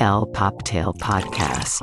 El Poptail Podcast.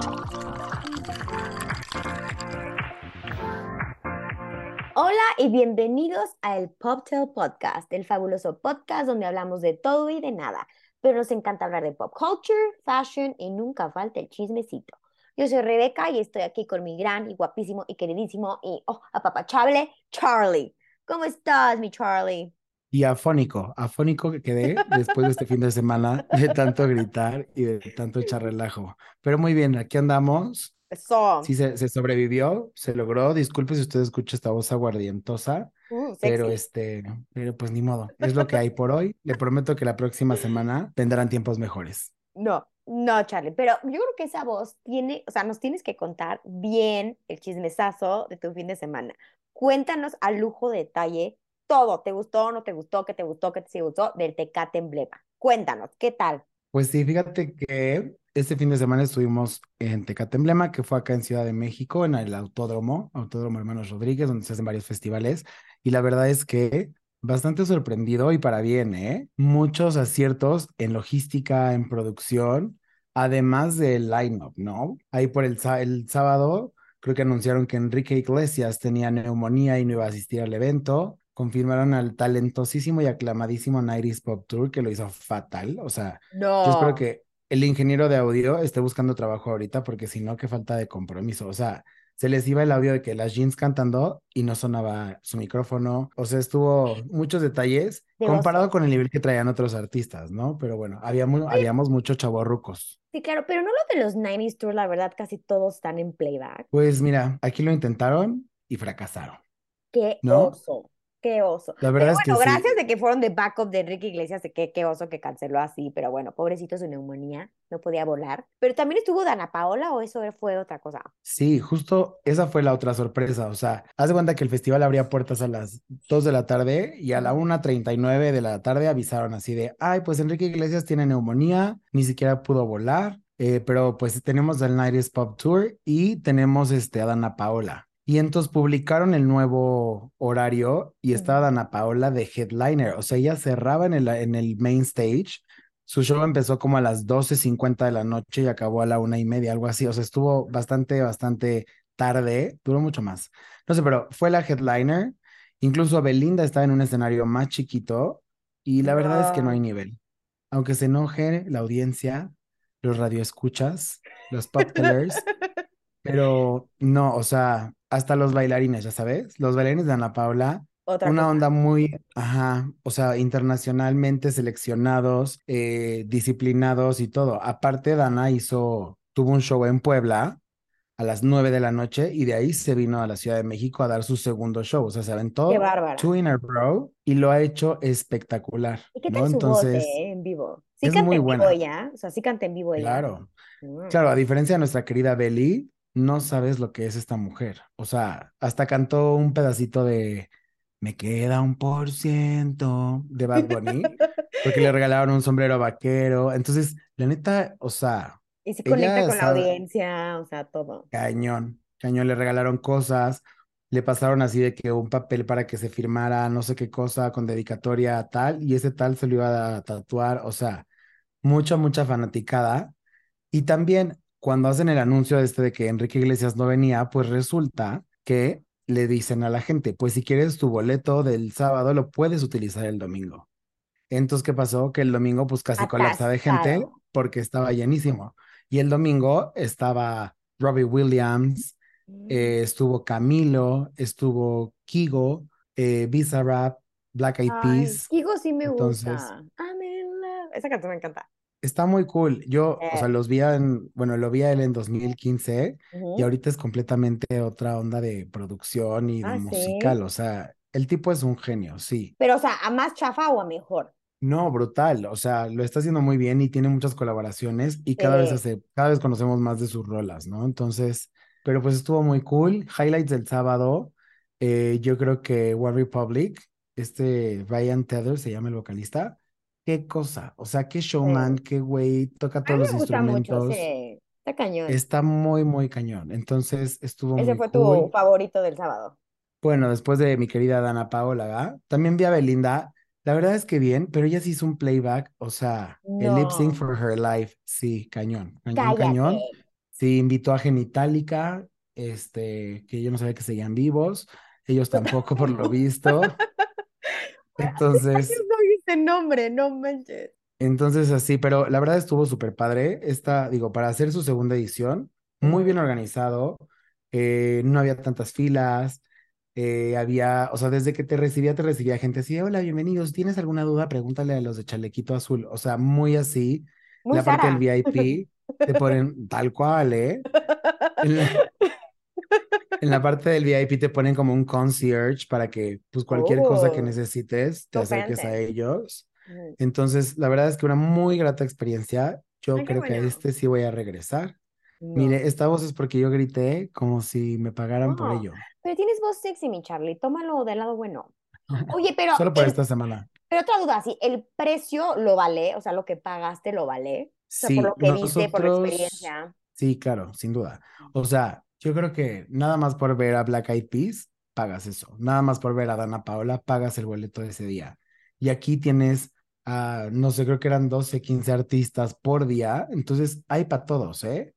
Hola y bienvenidos a el Poptail Podcast, el fabuloso podcast donde hablamos de todo y de nada, pero nos encanta hablar de pop culture, fashion y nunca falta el chismecito. Yo soy Rebeca y estoy aquí con mi gran y guapísimo y queridísimo y oh, apapachable Charlie. ¿Cómo estás, mi Charlie? Y afónico, afónico que quedé después de este fin de semana de tanto gritar y de tanto echar relajo. Pero muy bien, aquí andamos. Eso. Sí, se, se sobrevivió, se logró. Disculpe si usted escucha esta voz aguardientosa, Mm, pero este, pero pues ni modo. Es lo que hay por hoy. Le prometo que la próxima semana vendrán tiempos mejores. No, no, Charlie, pero yo creo que esa voz tiene, o sea, nos tienes que contar bien el chismesazo de tu fin de semana. Cuéntanos a lujo de detalle todo. ¿Te gustó, no te gustó, qué te gustó, qué te gustó del Tecate Emblema? Cuéntanos, ¿qué tal? Pues sí, fíjate que este fin de semana estuvimos en Tecate Emblema, que fue acá en Ciudad de México, en el Autódromo, Autódromo Hermanos Rodríguez, donde se hacen varios festivales. Y la verdad es que bastante sorprendido y para bien, ¿eh? Muchos aciertos en logística, en producción, además del line-up, ¿no? Ahí por el, el sábado, creo que anunciaron que Enrique Iglesias tenía neumonía y no iba a asistir al evento. Confirmaron al talentosísimo y aclamadísimo Nighties Pop Tour, que lo hizo fatal. O sea, No. yo espero que el ingeniero de audio esté buscando trabajo ahorita, porque si no, qué falta de compromiso. O sea, se les iba el audio de que las jeans cantando y no sonaba su micrófono. O sea, estuvo muchos detalles De comparado con el nivel que traían otros artistas, ¿no? Pero bueno, habíamos, habíamos muchos chavorrucos. Sí, claro, pero no lo de los 90s Tour, la verdad, casi todos están en playback. Pues mira, aquí lo intentaron y fracasaron. Qué ¿No? oso, qué oso. La Pero verdad es que bueno, sí. gracias de que fueron de backup de Enrique Iglesias, de que qué oso que canceló así, pero bueno, pobrecito su neumonía, no podía volar. Pero también estuvo Dana Paola o eso fue otra cosa. Sí, justo esa fue la otra sorpresa. O sea, haz de cuenta que el festival abría puertas a las 2 de la tarde y a la 1.39 de la tarde avisaron así de, ay, pues Enrique Iglesias tiene neumonía, ni siquiera pudo volar, eh, pero pues tenemos el 90s Pop Tour y tenemos este, a Dana Paola. Y entonces publicaron el nuevo horario y estaba. Dana Paola de headliner. O sea, ella cerraba en el, en el main stage. Su show empezó como a las 12.50 de la noche y acabó a la una y media, algo así. O sea, estuvo bastante, bastante tarde, duró mucho más. No sé, pero fue la headliner. Incluso Belinda estaba en un escenario más chiquito y la verdad es que no hay nivel. Aunque se enoje la audiencia, los radioescuchas, los poptellers, pero no, o sea, hasta los bailarines, ya sabes, los bailarines de Ana Paula Otra una cosa. onda muy, ajá, o sea, internacionalmente seleccionados, eh, disciplinados y todo. Aparte, Dana hizo, tuvo un show en Puebla a las 9 de la noche y de ahí se vino a la Ciudad de México a dar su segundo show. O sea, se Qué aventó bárbara. two row y lo ha hecho espectacular, ¿Y qué ¿no? tal su voz eh, en vivo? Sí es canta muy en vivo ella, o sea, sí canta en vivo ella. Claro. Mm. Claro, a diferencia de nuestra querida Belly, no sabes lo que es esta mujer. O sea, hasta cantó un pedacito de Me queda un por ciento de Bad Bunny, porque le regalaron un sombrero vaquero. Entonces, la neta, o sea, Y sí conecta con la audiencia, o sea, todo. cañón, cañón, le regalaron cosas, le pasaron así de que un papel para que se firmara no sé qué cosa con dedicatoria a tal, y ese tal se lo iba a tatuar. O sea, mucha, mucha fanaticada. Y también cuando hacen el anuncio este de que Enrique Iglesias no venía, pues resulta que le dicen a la gente, pues si quieres tu boleto del sábado, lo puedes utilizar el domingo. Entonces, ¿qué pasó? Que el domingo pues casi colapsa de gente porque estaba llenísimo. Y el domingo estaba Robbie Williams, Mm. eh, estuvo Camilo, estuvo Kigo, eh, Bizarrap, Black Eyed Peas. Kigo sí me Entonces, gusta. I'm in love. Esa canción me encanta. Está muy cool. Yo, o sea, Eh, los vi en, bueno, lo vi a él en 2015 y ahorita es completamente otra onda de producción y de Ah, musical. sí. O sea, el tipo es un genio, sí. Pero, o sea, ¿a más chafa o a mejor? No, brutal. O sea, lo está haciendo muy bien y tiene muchas colaboraciones y cada vez hace, cada vez conocemos más de sus rolas, ¿no? Entonces, pero pues estuvo muy cool. Highlights del sábado, eh, yo creo que One Republic, este Ryan Tether se llama el vocalista. Qué cosa, o sea, qué showman, Sí. qué güey, toca todos los mucho, instrumentos. sí. Está cañón. Está muy, muy cañón. Entonces estuvo Ese muy fue tu cool. favorito del sábado. Bueno, después de mi querida Dana Paola, ¿verdad? También vi a Belinda. La verdad es que bien, pero ella sí hizo un playback, o sea, el lip sync for her life, sí, cañón, cañón, cállate. cañón. Sí, invitó a Genitalica, este, que yo no sabía que seguían vivos, ellos tampoco por lo visto. Entonces, dice nombre, no manches. entonces así, pero la verdad estuvo súper padre. Esta, digo, para hacer su segunda edición, muy bien organizado, eh, no había tantas filas, eh, había, o sea, desde que te recibía, te recibía gente así, hola, bienvenidos, ¿tienes alguna duda? Pregúntale a los de Chalequito Azul, o sea, muy así. Muy La parte del Sara. VIP te ponen tal cual, ¿eh? En la, en la parte del VIP te ponen como un concierge para que, pues, cualquier cosa que Oh, necesites, te acerques a ellos. Entonces, la verdad es que una muy grata experiencia. Yo Ay, creo que a bueno. este sí voy a regresar. No. Mire, esta voz es porque yo grité como si me pagaran por No, ello. pero tienes voz sexy, mi Charlie. Tómalo del lado bueno. Oye, pero, Solo por el- esta semana. pero otra duda, ¿sí? ¿El precio lo vale? O sea, lo que pagaste lo vale. O sea, por Sí, lo que viste, por la nosotros, experiencia. sí, claro, sin duda. O sea, yo creo que nada más por ver a Black Eyed Peas, pagas eso. Nada más por ver a Dana Paola, pagas el boleto de ese día. Y aquí tienes, a, no sé, creo que eran 12, 15 artistas por día. Entonces, hay para todos, ¿eh?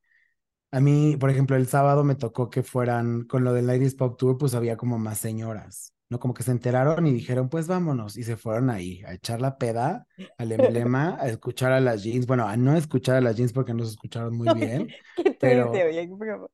A mí, por ejemplo, el sábado me tocó que fueran con lo del Ladies Pop Tour, pues había como más señoras, ¿no? Como que se enteraron y dijeron, pues vámonos, y se fueron ahí a echar la peda al emblema, a escuchar a las jeans, bueno, a no escuchar a las jeans porque no se escucharon muy bien, Qué triste, pero oye. qué feo.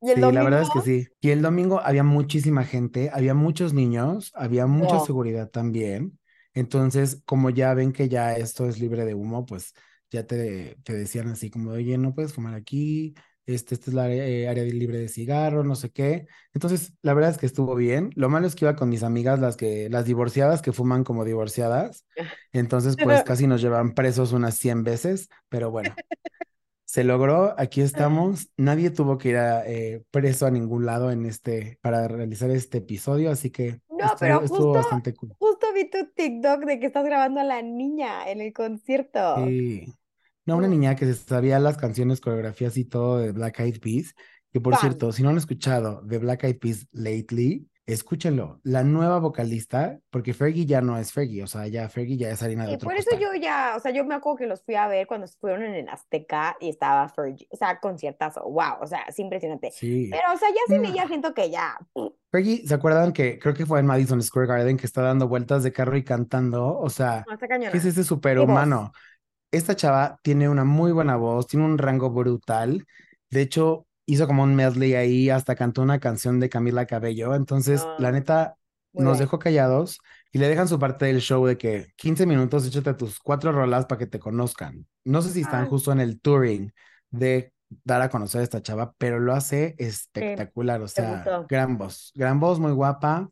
¿Y el sí, la verdad es que sí. Y el domingo había muchísima gente, había muchos niños, había mucha seguridad también. Entonces, como ya ven que ya esto es libre de humo, pues ya te, te decían así como, oye, no puedes fumar aquí, este, esta es la área, eh, área libre de cigarro, no sé qué. Entonces, la verdad es que estuvo bien. Lo malo es que iba con mis amigas, las que, las divorciadas que fuman como divorciadas. Entonces, pues casi nos llevan presos unas 100 veces, pero bueno. Se logró, aquí estamos. Nadie tuvo que ir a, eh, preso a ningún lado en este, para realizar este episodio, así que No, estuvo, pero estuvo justo, bastante cool. justo vi tu TikTok de que estás grabando a la niña en el concierto. Sí. No, una Mm. niña que se sabía las canciones, coreografías y todo de Black Eyed Peas. Que por Fan. cierto, si no han escuchado de Black Eyed Peas lately, escúchenlo. La nueva vocalista, porque Fergie ya no es Fergie, o sea, ya Fergie ya es harina de Y otro por eso costal. yo ya, o sea, yo me acuerdo que los fui a ver cuando fueron en el Azteca y estaba Fergie, o sea, conciertazo, wow, o sea, es impresionante. Sí. Pero, o sea, ya sin Mm. ella siento que ya, Fergie, ¿se acuerdan que creo que fue en Madison Square Garden que está dando vueltas de carro y cantando? O sea, ¿qué es ese superhumano? Esta chava tiene una muy buena voz, tiene un rango brutal. De hecho, hizo como un medley ahí, hasta cantó una canción de Camila Cabello. Entonces, la No, neta, nos dejó callados y le dejan su parte del show de que 15 minutos, échate tus cuatro rolas para que te conozcan. No sé si están Ay, justo en el touring de dar a conocer a esta chava, pero lo hace sí, espectacular. O sea, gran voz, gran voz, muy guapa.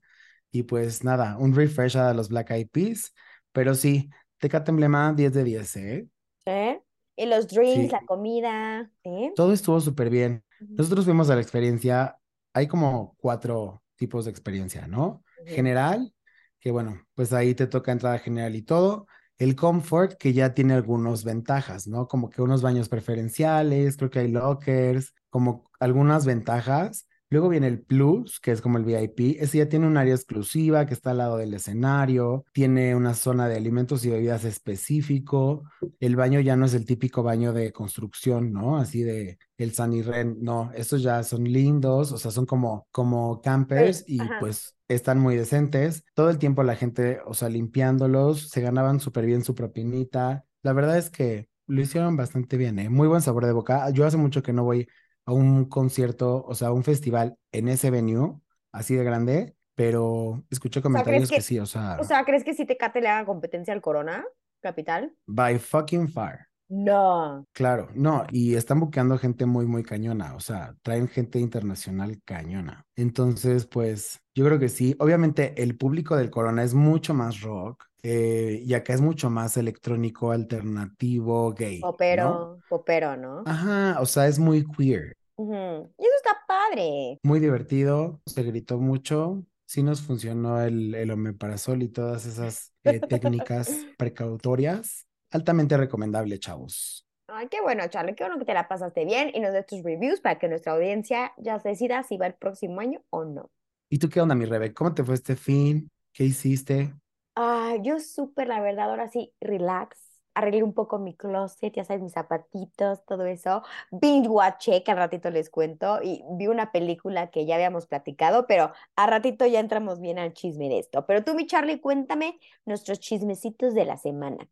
Y pues nada, un refresh a los Black Eyed Peas. Pero sí, Tecate Emblema 10 de 10, ¿eh? ¿Eh? Y los drinks, la Sí, comida, ¿eh? todo estuvo súper bien. Nosotros fuimos a la experiencia, hay como cuatro tipos de experiencia, ¿no? General, que bueno, pues ahí te toca entrada general y todo. El comfort, que ya tiene algunas ventajas, ¿no? Como que unos baños preferenciales, creo que hay lockers, como algunas ventajas. Luego viene el Plus, que es como el VIP. Ese ya tiene un área exclusiva que está al lado del escenario, tiene una zona de alimentos y bebidas específico. El baño ya no es el típico baño de construcción, ¿no? Así de el San Irren, no, estos ya son lindos, o sea, son como, como campers y ajá. pues están muy decentes. Todo el tiempo la gente, o sea, limpiándolos, se ganaban súper bien su propinita. La verdad es que lo hicieron bastante bien, ¿eh? Muy buen sabor de boca. Yo hace mucho que no voy a un concierto, o sea, a un festival en ese venue, así de grande, pero escuché O sea, ¿crees comentarios que que, sí, o o sea, sea, ¿crees que si Tecate le haga competencia al Corona Capital? by fucking far. No. Claro, no, y están buqueando gente muy, muy cañona, o sea, traen gente internacional cañona. Entonces, pues, yo creo que sí. Obviamente, el público del Corona es mucho más rock, eh, y acá es mucho más electrónico, alternativo, gay, ¿no? Popero, popero, ¿no? Ajá, o sea, es muy queer. Y eso está padre. muy divertido, se gritó mucho, sí nos funcionó el, el omeprazol y todas esas eh, técnicas precautorias. Altamente recomendable, chavos. Ay, qué bueno, Charlie, qué bueno que te la pasaste bien y nos des tus reviews para que nuestra audiencia ya se decida si va el próximo año o no. ¿Y tú qué onda, mi Rebe? ¿Cómo te fue este fin? ¿Qué hiciste? Ah, yo súper, la verdad, ahora sí, relax. Arreglé un poco mi closet, ya sabes, mis zapatitos, todo eso. Binge watché, que al ratito les cuento, y vi una película que ya habíamos platicado, pero a ratito ya entramos bien al chisme de esto. Pero tú, mi Charlie, cuéntame nuestros chismecitos de la semana.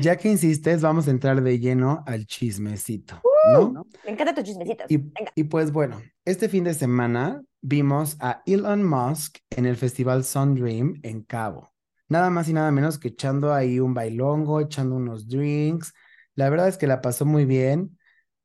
Ya que insistes, vamos a entrar de lleno al chismecito, Uh, ¿no? Me encantan tus chismecitos. Y, Venga. y pues bueno, este fin de semana vimos a Elon Musk en el festival Sun Dream en Cabo. Nada más y nada menos que echando ahí un bailongo, echando unos drinks. La verdad es que la pasó muy bien.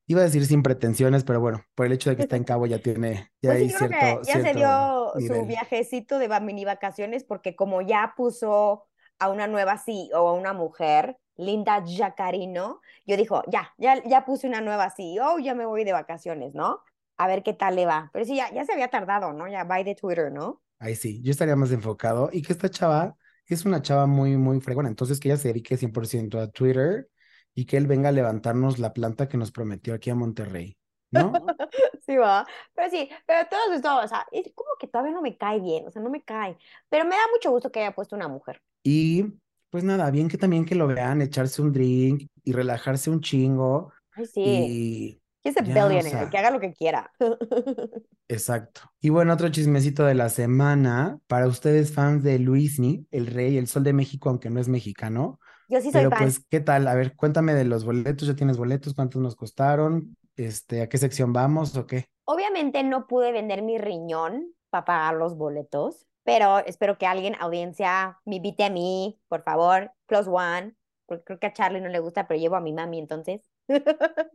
Iba a decir sin pretensiones, pero bueno, por el hecho de que está en Cabo ya tiene, ya Pues sí, hay yo creo que cierto, ya se dio su viajecito de mini vacaciones porque como ya puso a una nueva CEO, a una mujer, Linda Jacarino, yo dijo, ya, ya, ya puse una nueva CEO, ya me voy de vacaciones, ¿no? A ver qué tal le va. Pero sí, ya, ya se había tardado, ¿no? Ya bye de Twitter, ¿no? Ahí sí, yo estaría más enfocado. Y que esta chava es una chava muy, muy fregona. Entonces que ella se dedique 100% a Twitter y que él venga a levantarnos la planta que nos prometió aquí a Monterrey, ¿no? Sí, va. Pero sí, pero todo esto, o sea, es como que todavía no me cae bien, o sea, no me cae. Pero me da mucho gusto que haya puesto una mujer. Y pues nada, bien que también que lo vean, echarse un drink y relajarse un chingo. Ay, sí. Y Es a ya, o billionaire, sea, que haga lo que quiera. exacto. Y bueno, otro chismecito de la semana, para ustedes fans de Luismi, el rey, el sol de México, aunque no es mexicano. Yo sí soy Pero fan. pues, ¿qué tal? A ver, cuéntame de los boletos, ¿ya tienes boletos? ¿Cuántos nos costaron? Este, ¿a qué sección vamos o qué? Obviamente no pude vender mi riñón para pagar los boletos, pero espero que alguien, audiencia, me invite a mí, por favor, plus one, porque creo que a Charlie no le gusta, pero llevo a mi mami entonces.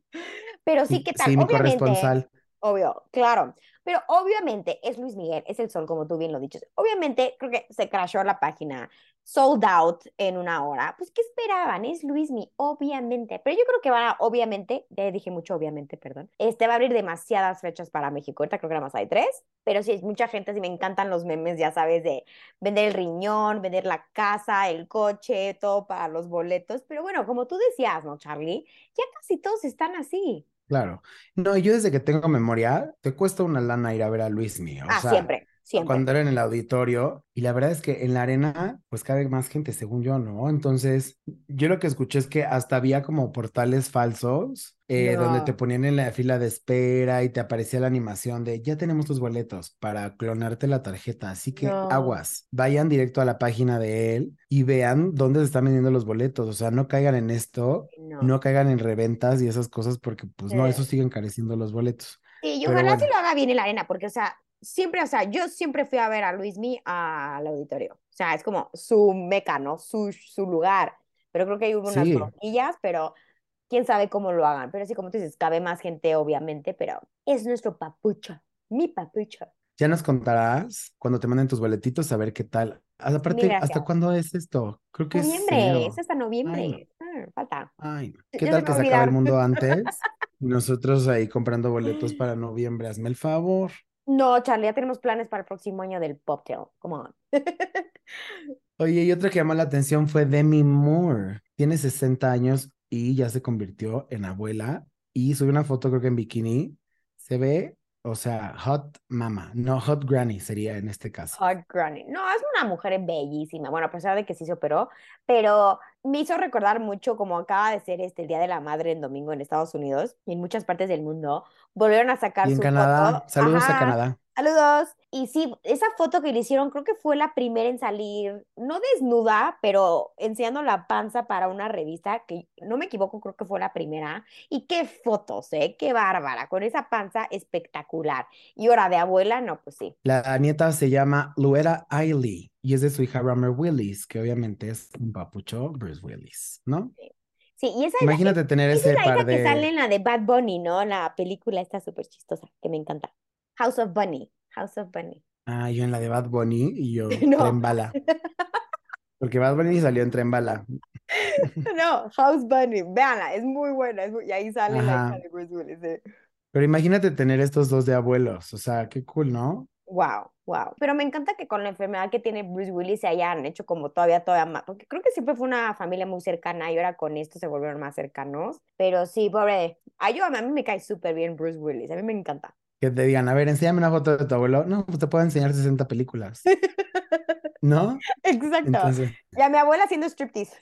Pero sí, ¿qué tal? sí, mi Obviamente, corresponsal. obvio, claro, pero obviamente es Luis Miguel, es el sol, como tú bien lo dices. Obviamente, creo que se crashó la página, sold out en una hora. Pues, ¿qué esperaban? Es Luis Miguel, obviamente. Pero yo creo que van a, obviamente, ya dije mucho, obviamente, perdón. Este va a abrir demasiadas fechas para México. Ahorita creo que nada más hay tres, pero sí, es mucha gente, sí me encantan los memes, ya sabes, de vender el riñón, vender la casa, el coche, todo para los boletos. Pero bueno, como tú decías, ¿no, Charlie? Ya casi todos están así. Claro. No, yo desde que tengo memoria, te cuesta una lana ir a ver a Luismi. O Ah, sea, siempre, siempre. cuando era en el auditorio, y la verdad es que en la arena, pues cabe más gente, según yo, ¿no? Entonces, yo lo que escuché es que hasta había como portales falsos, eh, donde te No, ponían en la fila de espera y te aparecía la animación de ya tenemos tus boletos para clonarte la tarjeta. Así que no, aguas, vayan directo a la página de él y vean dónde se están vendiendo los boletos. O sea, no caigan en esto, no. no caigan en reventas y esas cosas, porque pues no, eso Eh, sigue encareciendo los boletos. Sí, y ojalá sí bueno, lo haga bien en la arena, porque, o sea, siempre, o sea, yo siempre fui a ver a Luismi al auditorio. O sea, es como su meca, ¿no? Su, su lugar. Pero creo que hay unas sí. pero quién sabe cómo lo hagan. Pero sí, como tú dices, cabe más gente, obviamente, pero es nuestro papucho, mi papucho. Ya nos contarás cuando te manden tus boletitos a ver qué tal. Aparte, ¿hasta cuándo es esto? Creo que es Noviembre, es hasta Ay, no. noviembre. Ah, falta. Ay, no. ¿Qué tal que se acaba el mundo antes? Nosotros ahí comprando boletos para noviembre. Hazme el favor. No, Charlie, ya tenemos planes para el próximo año del Poptail. Come on. Oye, y otra que llamó la atención fue Demi Moore. Tiene 60 años y ya se convirtió en abuela y subió una foto, creo que en bikini. Se ve, o sea, hot mama, no hot granny sería en este caso. Hot Granny. No, es una mujer bellísima. Bueno, a pesar de que sí se operó, pero me hizo recordar mucho como acaba de ser este el Día de la Madre en domingo en Estados Unidos y en muchas partes del mundo. Volvieron a sacar Y en su Canadá, foto. saludos a. Canadá. Saludos. Y sí, esa foto que le hicieron, creo que fue la primera en salir, no desnuda, pero enseñando la panza para una revista, que no me equivoco, creo que fue la primera. Y qué fotos, ¿eh? Qué bárbara, con esa panza espectacular. Y ahora de abuela, no, pues sí. La nieta se llama Luera Ailey y es de su hija Rummer Willis, que obviamente es un papucho Bruce Willis, ¿no? Sí, Sí, y esa es la, Imagínate tener esa es ese hija par que sale de... en la de Bad Bunny, ¿no? La película está súper chistosa, que me encanta. House of Bunny, House of Bunny. Ah, yo en la de Bad Bunny y yo No, Tren Bala, porque Bad Bunny salió en Tren Bala. no, House Bunny, véanla, es muy buena, es muy- y ahí sale la hija de Bruce Willis. eh. Pero imagínate tener estos dos de abuelos, o sea, qué cool, ¿no? Wow, wow. Pero me encanta que con la enfermedad que tiene Bruce Willis se hayan hecho como todavía, todavía más, porque creo que siempre fue una familia muy cercana y ahora con esto se volvieron más cercanos. Pero sí, pobre, a, yo, a mí me cae súper bien Bruce Willis, a mí me encanta. Que te digan, a ver, enséñame una foto de tu abuelo. No, pues te puedo enseñar 60 películas. ¿no? Exacto. Entonces, Ya mi abuela haciendo striptease.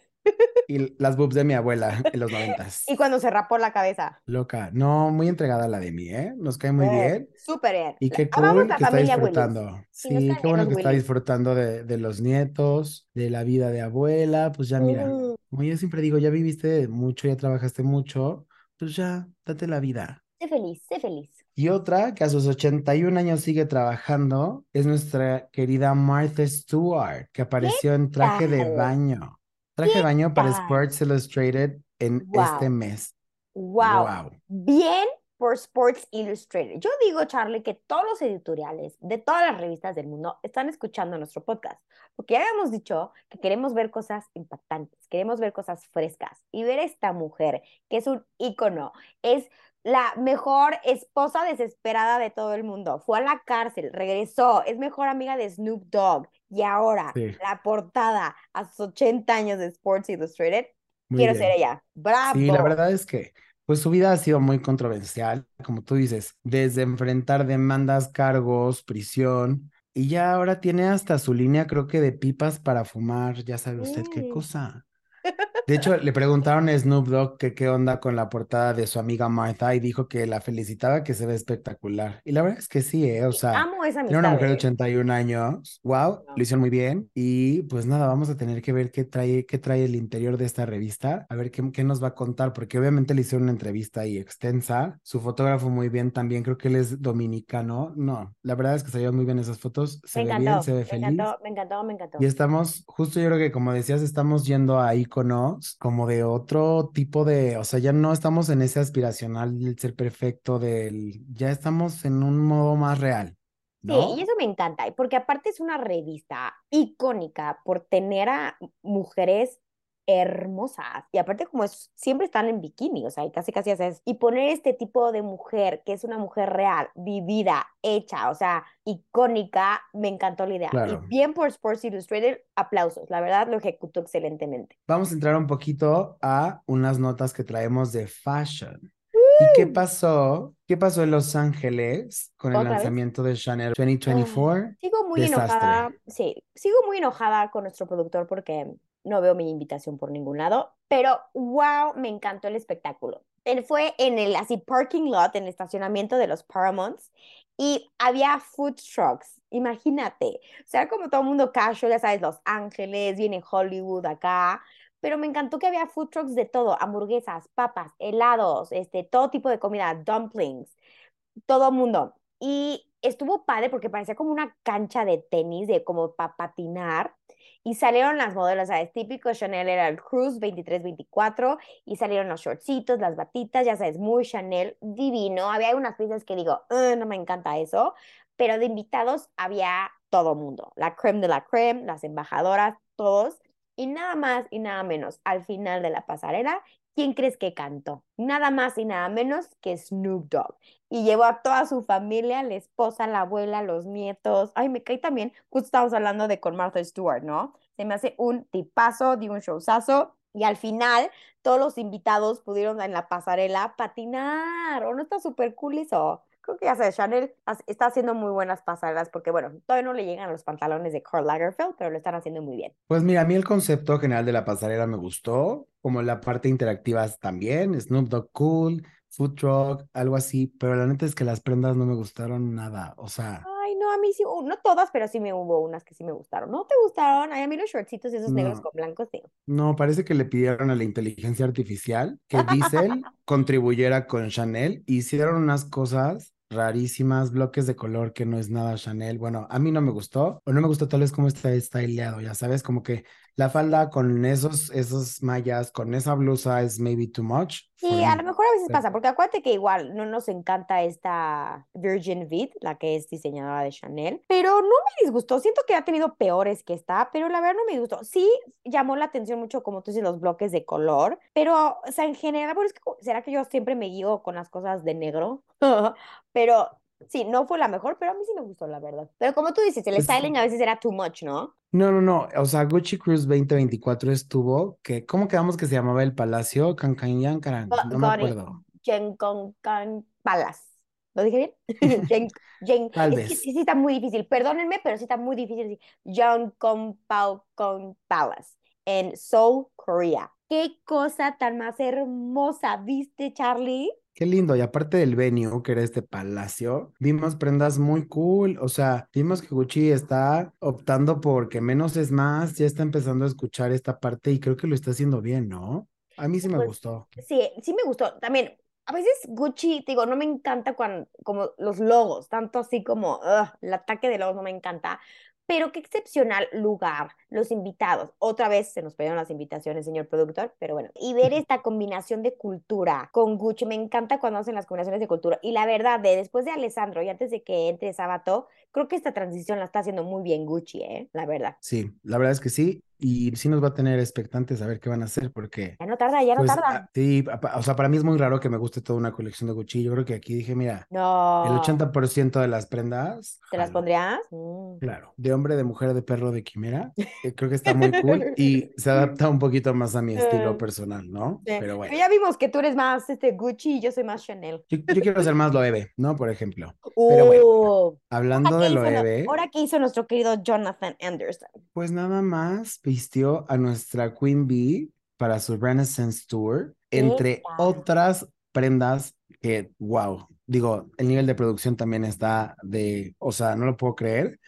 y las boobs de mi abuela en los noventas. Y cuando se rapó la cabeza. Loca. No, muy entregada la de mí, ¿eh? Nos cae muy bien. Súper bien. Y qué cool que está Willis. disfrutando. Sí, qué bueno que está disfrutando de, de los nietos, de la vida de abuela. Pues ya mira, Mm, como yo siempre digo, ya viviste mucho, ya trabajaste mucho, pues ya, date la vida. Sé feliz, sé feliz. Y otra que a sus 81 años sigue trabajando es nuestra querida Martha Stewart, que apareció en traje de baño. Traje de baño para tal? Sports Illustrated en este Wow. mes. Wow. Wow. Bien por Sports Illustrated. Yo digo, Charlie, que todos los editoriales de todas las revistas del mundo están escuchando nuestro podcast, porque ya habíamos dicho que queremos ver cosas impactantes, queremos ver cosas frescas y ver a esta mujer que es un ícono, es la mejor esposa desesperada de todo el mundo. Fue a la cárcel, regresó, es mejor amiga de Snoop Dogg y ahora Sí. la portada a sus 80 años de Sports Illustrated. Muy Quiero bien. ser ella. Bravo. Sí, la verdad es que pues su vida ha sido muy controversial, como tú dices, desde enfrentar demandas, cargos, prisión, y ya ahora tiene hasta su línea, creo que de pipas para fumar, ya sabe usted qué cosa. De hecho, le preguntaron a Snoop Dogg que qué onda con la portada de su amiga Martha y dijo que la felicitaba, que se ve espectacular. Y la verdad es que sí, ¿eh? O sea, Amo esa tiene una amistad. mujer de eh. 81 años. Wow, No. lo hicieron muy bien. Y pues nada, vamos a tener que ver qué trae, qué trae el interior de esta revista, a ver qué, qué nos va a contar, porque obviamente le hicieron una entrevista ahí extensa. Su fotógrafo muy bien también, creo que él es dominicano. No, la verdad es que salieron muy bien esas fotos. Se Me ve bien, encantó, se ve me feliz. encantó, me encantó, me encantó. Y estamos, justo yo creo que como decías, estamos yendo a iconos como de otro tipo de, o sea, ya no estamos en ese aspiracional del ser perfecto, del, ya estamos en un modo más real, Sí, y eso me encanta, porque aparte es una revista icónica por tener a mujeres hermosas. Y aparte como es, siempre están en bikini, o sea, y casi casi haces, y poner este tipo de mujer, que es una mujer real, vivida, hecha, o sea, icónica, me encantó la idea. Claro. Y bien por Sports Illustrated, aplausos, la verdad lo ejecutó excelentemente. Vamos a entrar un poquito a unas notas que traemos de fashion. ¿Y qué pasó? ¿Qué pasó en Los Ángeles con el lanzamiento de Chanel 2024? Sigo muy Desastre. enojada, sí, sigo muy enojada con nuestro productor porque no veo mi invitación por ningún lado, pero wow, me encantó el espectáculo. Él fue en el así parking lot, en el estacionamiento de los Paramounts, y había food trucks, imagínate. O sea, como todo mundo casual, ya sabes, Los Ángeles, viene Hollywood acá, pero me encantó que había food trucks de todo, hamburguesas, papas, helados, este, todo tipo de comida, dumplings, todo mundo. Y estuvo padre porque parecía como una cancha de tenis, de como para patinar. Y salieron las modelos, ¿sabes? Típico Chanel era el Cruise 23-24 y salieron los shortcitos, las batitas, ya sabes, muy Chanel, divino. Había unas piezas que digo, "Ugh, no me encanta eso, pero de invitados había todo mundo, la creme de la creme, las embajadoras, todos. Y nada más y nada menos, al final de la pasarela, ¿quién crees que cantó? Nada más y nada menos que Snoop Dogg. Y llevó a toda su familia, la esposa, la abuela, los nietos. Ay, me cae también, justo estábamos hablando de con Martha Stewart, ¿no? Se me hace un tipazo, dio un showzazo. Y al final, todos los invitados pudieron en la pasarela patinar. ¿O no está súper cool eso? Creo que ya sabes, Chanel está haciendo muy buenas pasarelas porque, bueno, todavía no le llegan a los pantalones de Karl Lagerfeld, pero lo están haciendo muy bien. Pues mira, a mí el concepto general de la pasarela me gustó, como la parte interactiva también, Snoop Dogg cool, food truck, algo así, pero la neta es que las prendas no me gustaron nada, o sea, Ay, no, a mí sí, uh, no todas, pero sí me hubo unas que sí me gustaron. ¿No te gustaron? Ay, a mí los shortcitos esos negros No. con blancos, sí. no, parece que le pidieron a la inteligencia artificial que Diesel contribuyera con Chanel, hicieron unas cosas rarísimas, bloques de color que no es nada Chanel, bueno, a mí no me gustó, o no me gustó tal vez como está estileado, ya sabes, como que la falda con esos, esos mallas, con esa blusa es maybe too much. Sí, for a lo mejor a veces pasa, porque acuérdate que igual no nos encanta esta Virgin Vid, la que es diseñadora de Chanel, pero no me disgustó. Siento que ha tenido peores que esta, pero la verdad no me disgustó. Sí llamó la atención mucho, como tú dices, los bloques de color, pero, o sea, en general, bueno, es que, ¿será que yo siempre me guío con las cosas de negro? Pero sí, no fue la mejor, pero a mí sí me gustó, la verdad. Pero como tú dices, el Pues- styling a veces era too much, ¿no? No, no, no. O sea, Gucci Cruise 2024 estuvo que, ¿cómo quedamos que se llamaba el palacio? Cancanyancaran, Go- no me acuerdo. Can Palace. ¿Lo dije bien? Jen, Jen- Tal es que vez. sí, sí está muy difícil. Perdónenme, pero sí está muy difícil. decir Jeon Pao Palace en Seoul, Korea. Qué cosa tan más hermosa, ¿viste, Charlie? Qué lindo, y aparte del venue, que era este palacio, vimos prendas muy cool, o sea, vimos que Gucci está optando por que menos es más, ya está empezando a escuchar esta parte y creo que lo está haciendo bien, ¿no? A mí sí me Pues gustó. sí, sí me gustó. También, a veces Gucci, te digo, no me encanta cuando, como los logos, tanto así como ugh, el ataque de logos no me encanta. Pero qué excepcional lugar, los invitados. Otra vez se nos pidieron las invitaciones, señor productor, pero bueno. Y ver esta combinación de cultura con Gucci, me encanta cuando hacen las combinaciones de cultura. Y la verdad, de después de Alessandro y antes de que entre Sabato, creo que esta transición la está haciendo muy bien Gucci, ¿eh? La verdad. Sí, la verdad es que sí, y sí nos va a tener expectantes a ver qué van a hacer, porque, Ya no tarda, ya no pues, tarda. ah, sí, o sea, para mí es muy raro que me guste toda una colección de Gucci. Yo creo que aquí dije, mira, el No. 80% de las prendas, ¿Te las pondrías? Mm. Claro, de hombre, de mujer, de perro, de quimera, eh, creo que está muy cool y se adapta un poquito más a mi estilo Eh, personal, ¿no? sí. Pero Pero bueno, ya vimos que tú eres más este Gucci y yo soy más Chanel. yo, yo quiero ser más Loewe, ¿no? Por ejemplo. Pero bueno, Uh, hablando ahora de no- Loewe, ahora que hizo nuestro querido Jonathan Anderson. pues nada más vistió a nuestra Queen Bee para su Renaissance Tour, ¿Qué entre otras prendas que, wow, digo, el nivel de producción también está de, o sea, no lo puedo creer,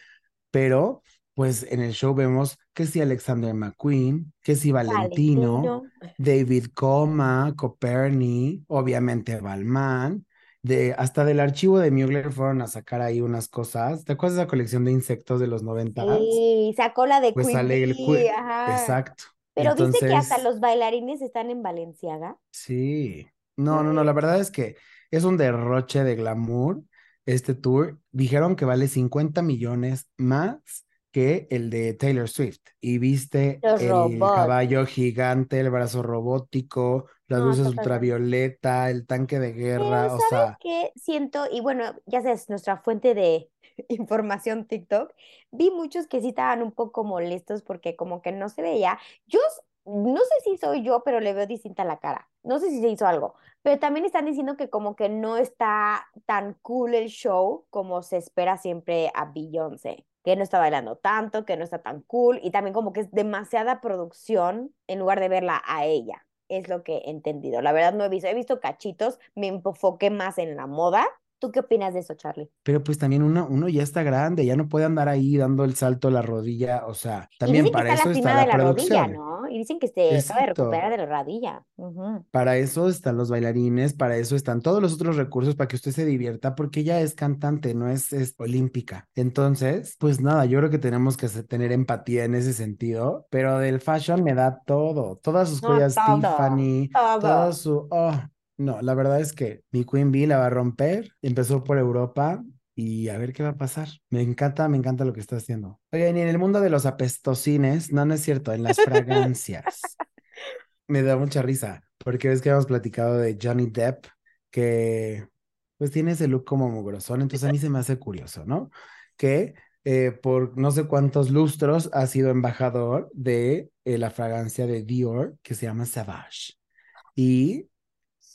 pero pues en el show vemos que si Alexander McQueen, que si Valentino, Valentino. David Coma, Coperni, obviamente Balmain, de, hasta del archivo de Mugler fueron a sacar ahí unas cosas. ¿Te acuerdas de esa colección de insectos de los noventas? Sí, sacó la de Pues Queen sale el ajá. Exacto. Pero dice que hasta Entonces, los bailarines están en Valenciaga. sí. No, no, no, la verdad es que es un derroche de glamour este tour. Dijeron que vale 50 millones más que el de Taylor Swift. Y viste Los el robots. caballo gigante, el brazo robótico, las No, luces ultravioleta, el tanque de Pero guerra, o ¿sabes sea, qué? Siento, y bueno, ya sabes, nuestra fuente de información TikTok, vi muchos que sí estaban un poco molestos porque como que no se veía. Yo no sé si soy yo, pero le veo distinta la cara. No sé si se hizo algo, pero también están diciendo que como que no está tan cool el show como se espera siempre a Beyoncé, que no está bailando tanto, que no está tan cool y también como que es demasiada producción en lugar de verla a ella. Es lo que he entendido. La verdad no he visto, he visto cachitos, me enfoqué más en la moda. ¿Tú qué opinas de eso, Charlie? pero pues también uno, uno ya está grande, ya no puede andar ahí dando el salto a la rodilla, o sea, Y también que para está eso está de la rodilla, producción. ¿no? Y dicen que se acaba de recuperar de la rodilla. Ujú. Para eso están los bailarines, para eso están todos los otros recursos para que usted se divierta, porque ella es cantante, no es, es olímpica. Entonces, pues nada, yo creo que tenemos que tener empatía en ese sentido, pero del fashion me da todo, todas sus No, joyas todo, Tiffany, todo todo. su, oh, no, la verdad es que mi Queen Bee la va a romper, empezó por Europa. Y a ver qué va a pasar. Me encanta, me encanta lo que está haciendo. Oigan, y en el mundo de los apestosines, no, no es cierto, en las fragancias. Me da mucha risa, porque ves que hemos platicado de Johnny Depp, que pues tiene ese look como mugrosón, entonces a mí se me hace curioso, ¿no? Que eh, por no sé cuántos lustros ha sido embajador de eh, la fragancia de Dior, que se llama Savage. ¿Y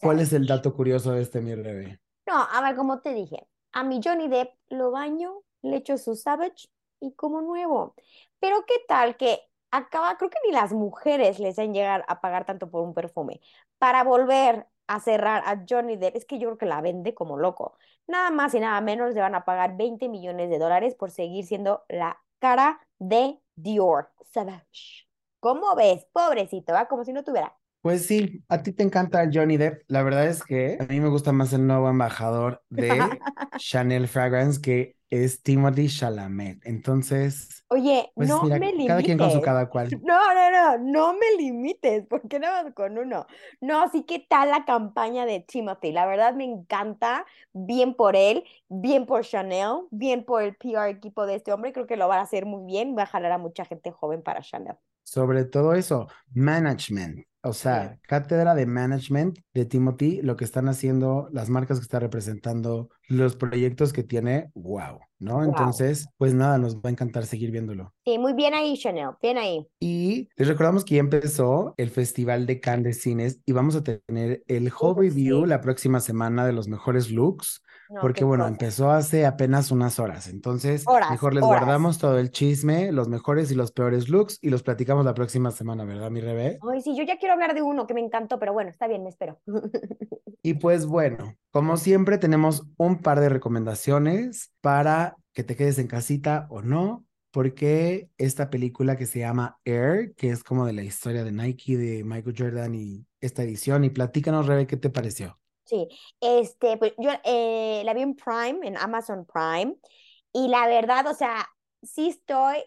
cuál es el dato curioso de este, mi? No, a ver, como te dije, a mi Johnny Depp lo baño, le echo su Savage y como nuevo. Pero qué tal que acaba, creo que ni las mujeres les han llegar a pagar tanto por un perfume. Para volver a cerrar a Johnny Depp, es que yo creo que la vende como loco. Nada más y nada menos le van a pagar 20 millones de dólares por seguir siendo la cara de Dior Savage. ¿Cómo ves? Pobrecito, ¿va? Como si no tuviera. Pues sí, a ti te encanta el Johnny Depp. La verdad es que a mí me gusta más el nuevo embajador de Chanel Fragrance, que es Timothy Chalamet. Entonces, Oye, pues no mira, me cada quien con su limites. cada cual. No, no, no, no me limites, ¿por qué nada más con uno? No, sí, ¿qué tal la campaña de Timothy? La verdad me encanta, bien por él, bien por Chanel, bien por el PR equipo de este hombre, creo que lo van a hacer muy bien, va a jalar a mucha gente joven para Chanel. Sobre todo eso, management. O sea, cátedra de management de Timothy, lo que están haciendo, las marcas que está representando, los proyectos que tiene, wow, ¿no? Wow. Entonces, pues nada, nos va a encantar seguir viéndolo. Sí, muy bien ahí, Chanel, bien ahí. Y les recordamos que ya empezó el Festival de Cannes de Cines y vamos a tener el Review sí. la próxima semana de los mejores looks, No, porque bueno, cosa. empezó hace apenas unas horas. Entonces, Horas, mejor les horas. guardamos todo el chisme, los mejores y los peores looks y los platicamos la próxima semana, ¿verdad, mi Rebe? Ay, sí, yo ya quiero hablar de uno que me encantó, pero bueno, está bien, me espero. Y pues bueno, como siempre tenemos un par de recomendaciones para que te quedes en casita o no, porque esta película que se llama Air, que es como de la historia de Nike, de Michael Jordan y esta edición, y platícanos, Rebe, ¿qué te pareció? Sí, este, pues yo eh, la vi en Prime, en Amazon Prime, y la verdad, o sea, sí estoy,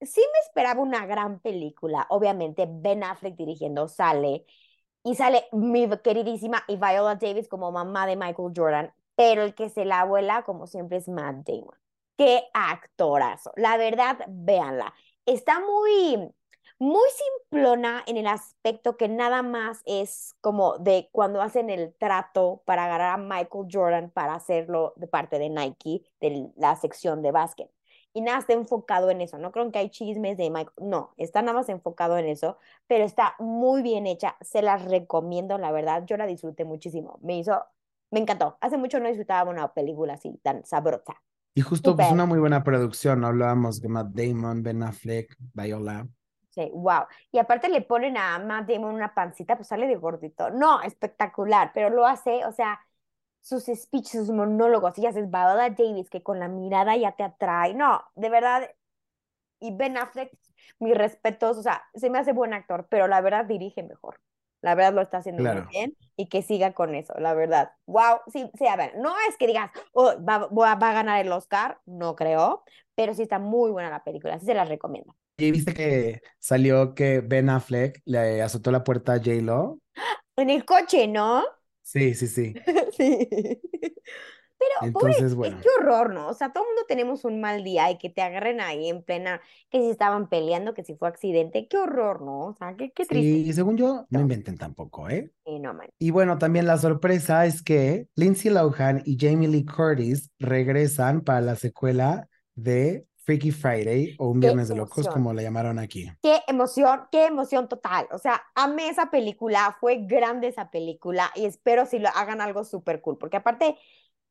sí me esperaba una gran película. Obviamente, Ben Affleck dirigiendo sale, y sale mi queridísima y Viola Davis como mamá de Michael Jordan, pero el que se la abuela, como siempre, es Matt Damon. Qué actorazo. La verdad, véanla. Está muy, muy simplona en el aspecto que nada más es como de cuando hacen el trato para agarrar a Michael Jordan para hacerlo de parte de Nike, de la sección de básquet. Y nada está enfocado en eso. No creo que hay chismes de Michael. No, está nada más enfocado en eso, pero está muy bien hecha. Se las recomiendo, la verdad. Yo la disfruté muchísimo. Me hizo, me encantó. Hace mucho no disfrutaba una película así tan sabrosa. Y justo, pues Súper. una muy buena producción. Hablábamos de Matt Damon, Ben Affleck, Viola. Sí, wow. Y aparte le ponen a Matt Damon una pancita, pues sale de gordito. No, espectacular, pero lo hace, o sea, sus speeches, sus monólogos, y ya haces Viola Davis, que con la mirada ya te atrae. No, de verdad. Y Ben Affleck, mis respetos, o sea, se me hace buen actor, pero la verdad dirige mejor. La verdad lo está haciendo muy bien y que siga con eso, la verdad. Wow, sí, sí, a ver, no es que digas, oh, va, va va a ganar el Oscar, no creo, pero sí está muy buena la película, sí se la recomiendo. Y viste que salió que Ben Affleck le azotó la puerta a J-Lo. En el coche, ¿no? Sí, sí, sí. Sí. Pero, pobre, Entonces, qué- bueno. qué horror, ¿no? O sea, todo el mundo tenemos un mal día y que te agarren ahí en plena, que si estaban peleando, que si fue accidente, qué horror, ¿no? O sea, qué, qué triste. Sí, según yo, no No. inventen tampoco, ¿eh? Sí, no, man. Y bueno, también la sorpresa es que Lindsay Lohan y Jamie Lee Curtis regresan para la secuela de Freaky Friday o Un Qué Viernes de Locos, como la llamaron aquí. Qué emoción, qué emoción total. O sea, amé esa película, fue grande esa película y espero si lo hagan algo súper cool, porque aparte,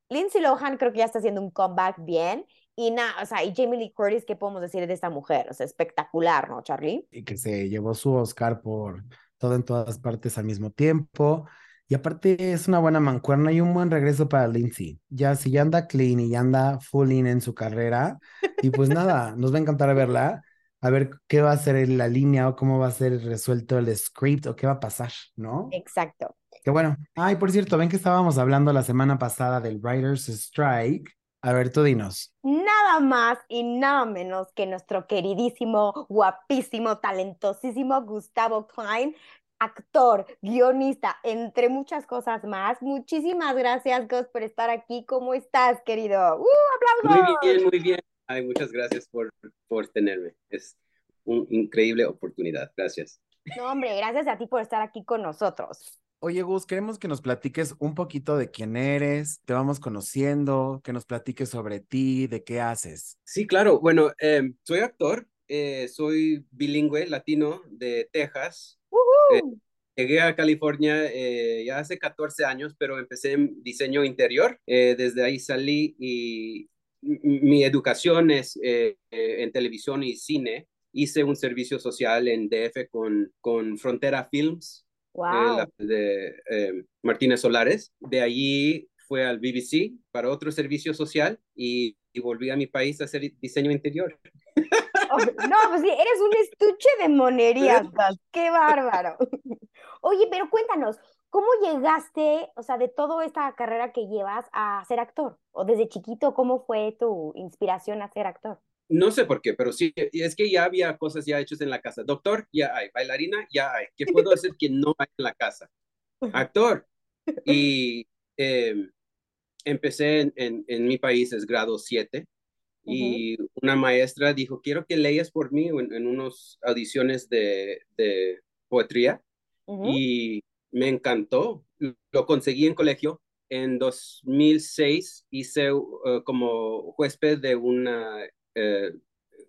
Lindsay Lohan creo que ya está haciendo un comeback bien y nada, o sea, y Jamie Lee Curtis, ¿qué podemos decir de esta mujer? O sea, espectacular, ¿no, Charlie? Y que se llevó su Oscar por todo en todas partes al mismo tiempo. Y aparte es una buena mancuerna y un buen regreso para Lindsay. Ya si ya anda clean y ya anda full in en su carrera. Y pues nada, nos va a encantar verla. A ver qué va a ser la línea o cómo va a ser resuelto el script o qué va a pasar, ¿no? Exacto. Qué bueno. Ay, por cierto, ven que estábamos hablando la semana pasada del Writers Strike. A ver, tú dinos. Nada más y nada menos que nuestro queridísimo, guapísimo, talentosísimo Gustavo Klein, actor, guionista, entre muchas cosas más. Muchísimas gracias, Gus, por estar aquí. ¿Cómo estás, querido? ¡Uh, Muy aplausos! bien, muy bien. Ay, muchas gracias por, por tenerme. Es una increíble oportunidad. Gracias. No, hombre, gracias a ti por estar aquí con nosotros. Oye, Gus, queremos que nos platiques un poquito de quién eres, te vamos conociendo, que nos platiques sobre ti, de qué haces. Sí, claro. Bueno, eh, soy actor, eh, soy bilingüe latino de Texas. ¡Uhú! Llegué a California eh, ya hace 14 años, pero empecé en diseño interior. Eh, desde ahí salí y mi educación es eh, eh, en televisión y cine. Hice un servicio social en DF con, con Frontera Films, eh, ¡Wow! de eh, Martínez Solares. De allí fue al BBC para otro servicio social y, y volví a mi país a hacer diseño interior. No, pues sí, eres un estuche de monerías. ¡Qué bárbaro! Oye, pero cuéntanos, ¿cómo llegaste, o sea, de toda esta carrera que llevas a ser actor? ¿O desde chiquito, cómo fue tu inspiración a ser actor? No sé por qué, pero sí, es que ya había cosas ya hechas en la casa. Doctor, ya hay. Bailarina, ya hay. ¿Qué puedo hacer que no hay en la casa? Actor. Y eh, empecé en, en, en mi país, es grado 7, y una maestra dijo, quiero que leas por mí en, en unas audiciones de, de poesía, Ujú. y me encantó. Lo conseguí en colegio. en 2006 hice uh, como huésped de una, eh,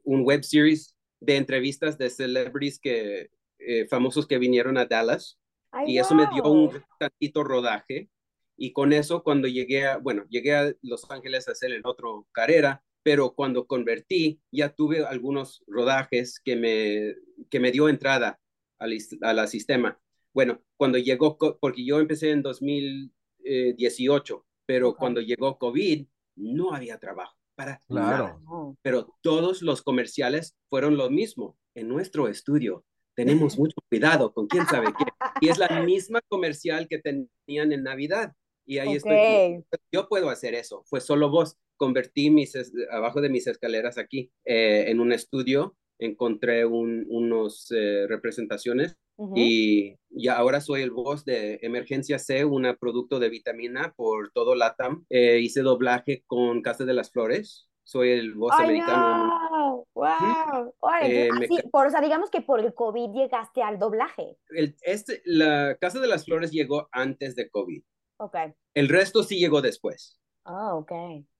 un web series de entrevistas de celebrities que, eh, famosos que vinieron a Dallas. Ay, y eso me dio un tantito rodaje. Y con eso, cuando llegué a, bueno, llegué a Los Ángeles a hacer el otro carrera, pero cuando convertí, ya tuve algunos rodajes que me, que me dio entrada al, is- a la sistema. Bueno, cuando llegó, porque yo empecé en 2018, pero Ok. cuando llegó COVID, no había trabajo para Claro. Pero todos los comerciales fueron lo mismo. En nuestro estudio tenemos mucho cuidado con quién sabe qué. Y es la misma comercial que tenían en Navidad. Y ahí estoy. Yo puedo hacer eso. Fue solo vos. Convertí mis, abajo de mis escaleras aquí eh, en un estudio. Encontré un- unos eh, representaciones Ujú. y ya ahora soy el voz de Emergencia C, un producto de vitamina por todo LATAM. Eh, hice doblaje con Casa de las Flores. Soy el voz ¡Ay, americano. no! ¡Wow! Eh, entonces, me así, por, o sea, digamos que por el COVID llegaste al doblaje. el- este, la Casa de las Flores llegó antes de COVID. Ok. El resto sí llegó después. Ah, ok.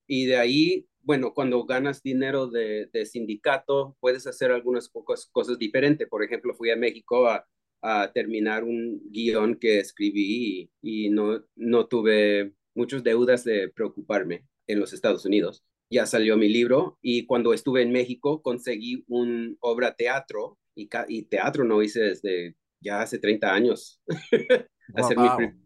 Y de ahí, bueno, cuando ganas dinero de, de sindicato, puedes hacer algunas pocas cosas diferentes. Por ejemplo, fui a México a, a terminar un guion que escribí y, y no, no tuve muchas deudas de preocuparme en los Estados Unidos. Ya salió mi libro y cuando estuve en México conseguí un obra teatro y, teatro no hice desde ya hace 30 años. hacer mi Wow. primer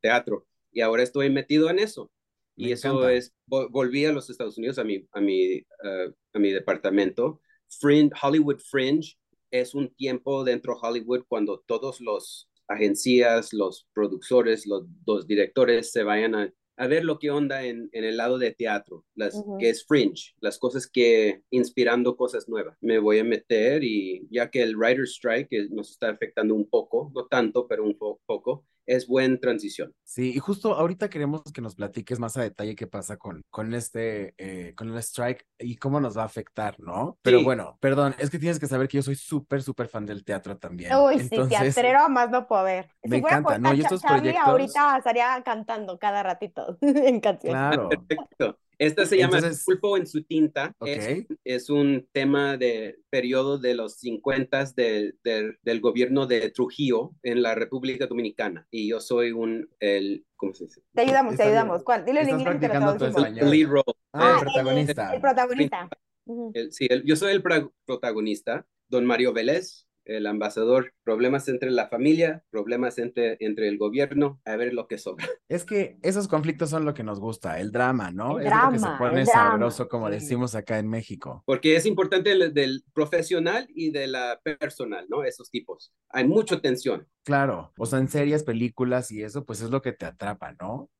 teatro. Y ahora estoy metido en eso. Me Y eso encanta. es, vo- volví a los Estados Unidos, a mi, a mi, eh, a mi departamento. Fringe, Hollywood Fringe es un tiempo dentro de Hollywood cuando todos los agencias, los productores, los, los directores se vayan a, a ver lo que onda en, en el lado de teatro, las, Ujú. que es Fringe, las cosas que inspirando cosas nuevas. Me voy a meter y ya que el writer's strike nos está afectando un poco, no tanto, pero un po- poco, es buena transición. Sí, y justo ahorita queremos que nos platiques más a detalle qué pasa con, con este, eh, con el strike y cómo nos va a afectar, ¿no? Pero Sí. bueno, perdón, es que tienes que saber que yo soy súper, súper fan del teatro también. Uy, sí, Entonces, teatrero a más no poder. me si encanta, ¿no? Y estos Charlie, proyectos- ahorita estaría cantando cada ratito en canciones. claro, Perfecto. Esta se llama Entonces- Pulpo en su tinta. ok. Es, es un tema de periodo de los 50 de, de- del gobierno de Trujillo en la República Dominicana. Y yo soy un, el, ¿cómo se dice? Te ayudamos, te ayudamos. ¿Cuál? Dilo en inglés te lo. Lead role. Ah, el el- protagonista. El protagonista. Ujú. El- sí, el- yo soy el pra- protagonista, don Mario Vélez, el ambasador. Problemas entre la familia, problemas entre, entre el gobierno, a ver lo que sobra. Es que esos conflictos son lo que nos gusta, el drama, ¿no? El es lo que se pone sabroso, como sí. decimos acá en México. Porque es importante el, del profesional y de la personal, ¿no? Esos tipos. Hay mucha tensión. Claro, o sea, en series, películas y eso, pues es lo que te atrapa, ¿no?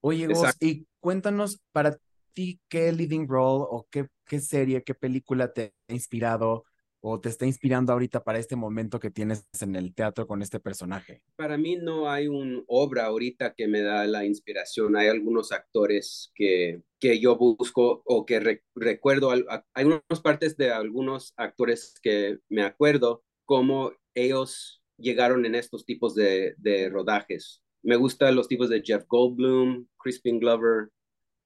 Oye, y cuéntanos para ti qué leading role o qué, qué serie, qué película te ha inspirado o te está inspirando ahorita para este momento que tienes en el teatro con este personaje. Para mí no hay una obra ahorita que me da la inspiración. Hay algunos actores que, que yo busco o que re- recuerdo. Hay unas partes de algunos actores que me acuerdo cómo ellos llegaron en estos tipos de, rodajes. Me gustan los tipos de Jeff Goldblum, Crispin Glover,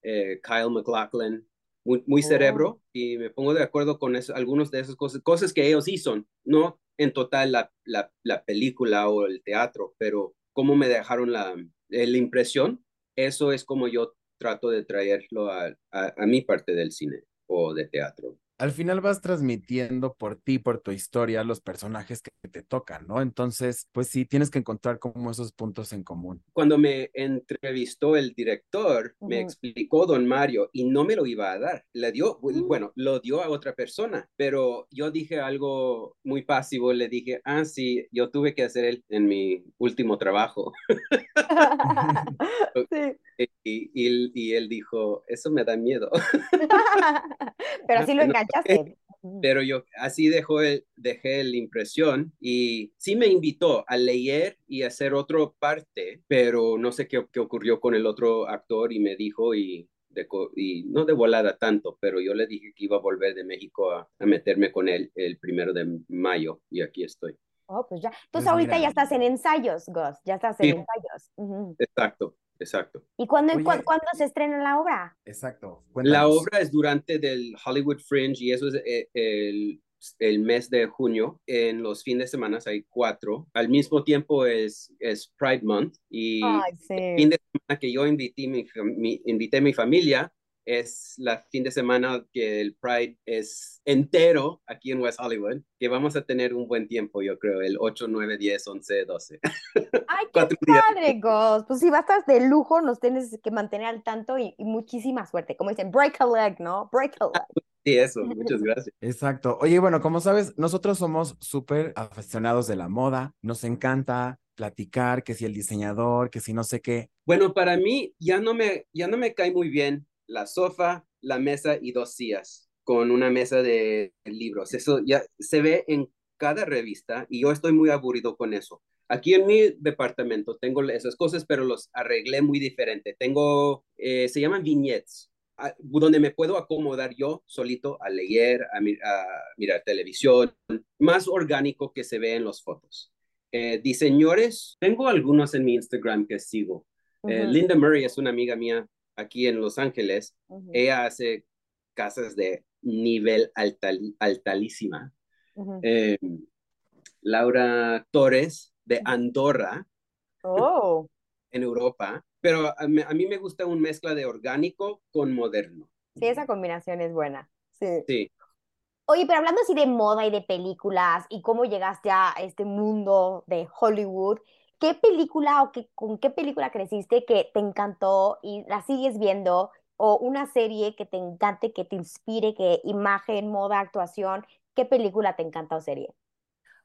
eh, Kyle MacLachlan. Muy, muy Oh. cerebro y me pongo de acuerdo con eso, algunos de esas cosas, cosas que ellos hicieron, no en total la, la, la película o el teatro, pero cómo me dejaron la, eh, la impresión, eso es como yo trato de traerlo a, a, a mi parte del cine o de teatro. Al final vas transmitiendo por ti, por tu historia, los personajes que te tocan, ¿no? Entonces, pues sí, tienes que encontrar como esos puntos en común. Cuando me entrevistó el director, me explicó don Mario y no me lo iba a dar. Le dio, Mm. bueno, lo dio a otra persona, pero yo dije algo muy pasivo, le dije, ah, sí, yo tuve que hacer el, en mi último trabajo. Sí. Y, y, y él dijo, eso me da miedo. Pero sí lo enganchaste. Ujú. Pero yo así dejó el, dejé la impresión y sí me invitó a leer y hacer otra parte, pero no sé qué, qué ocurrió con el otro actor y me dijo y, de, y no de volada tanto, pero yo le dije que iba a volver de México a, a meterme con él el primero de mayo y aquí estoy. Oh, pues ya. Pues Entonces ahorita mira. ya estás en ensayos, Gus. Ya estás en Sí. ensayos. Ujú. Exacto. Exacto. ¿Y cuándo, Oye. cuándo, cuándo se estrena la obra? Exacto. La cuéntanos. obra es durante del Hollywood Fringe y eso es eh, el, el mes de junio. En los fines de semana hay cuatro. Al mismo tiempo es, es Pride Month y Ay, el fin sí. de semana que yo invité mi, mi- invité a mi familia es la fin de semana que el Pride es entero aquí en West Hollywood, que vamos a tener un buen tiempo, yo creo, el 8, 9, 10, 11, 12. Ay, qué padre, Gus. Pues si vas a estar de lujo, nos tienes que mantener al tanto y, y muchísima suerte. Como dicen, break a leg, ¿no? Break a leg. Sí, eso, muchas gracias. Exacto. Oye, bueno, como sabes, nosotros somos súper aficionados de la moda. Nos encanta platicar, que si el diseñador, que si no sé qué. Bueno, para mí ya no me, ya no me cae muy bien la sofá, la mesa y dos sillas con una mesa de libros. Eso ya se ve en cada revista y yo estoy muy aburrido con eso. Aquí en mi departamento tengo esas cosas, pero los arreglé muy diferente. Tengo, eh, se llaman vignettes, donde me puedo acomodar yo solito a leer, a, mi- a mirar televisión, más orgánico que se ve en las fotos. Eh, diseñadores, tengo algunos en mi Instagram que sigo. Eh, Linda Murray es una amiga mía aquí en Los Ángeles. Ella hace casas de nivel altal- altalísima. Eh, Laura Torres de. Andorra Oh, en Europa, pero a mí, a mí me gusta una mezcla de orgánico con moderno. sí, esa combinación es buena. Sí. Sí, Oye, pero hablando así de moda y de películas y cómo llegaste a este mundo de Hollywood, ¿qué película o qué, con qué película creciste que te encantó y la sigues viendo? O una serie que te encante, que te inspire, que imagen, moda, actuación, ¿qué película te encanta o serie?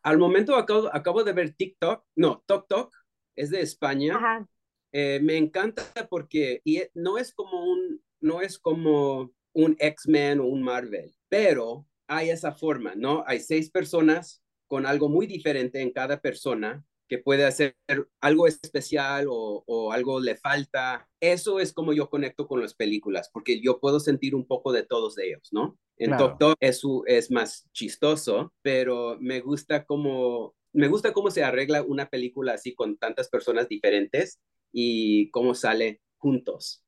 al momento acabo, acabo de ver TikTok, no, Tok Tok, es de España. Ajá, Eh, me encanta porque y e- no es como un, no es como un X-Men o un Marvel, pero hay esa forma, ¿no? Hay seis personas con algo muy diferente en cada persona que puede hacer algo especial o, o algo le falta. Eso es como yo conecto con las películas, porque yo puedo sentir un poco de todos ellos, ¿no? En Claro. Es, su- es más chistoso, pero me gusta cómo, me gusta cómo se arregla una película así con tantas personas diferentes y cómo sale juntos.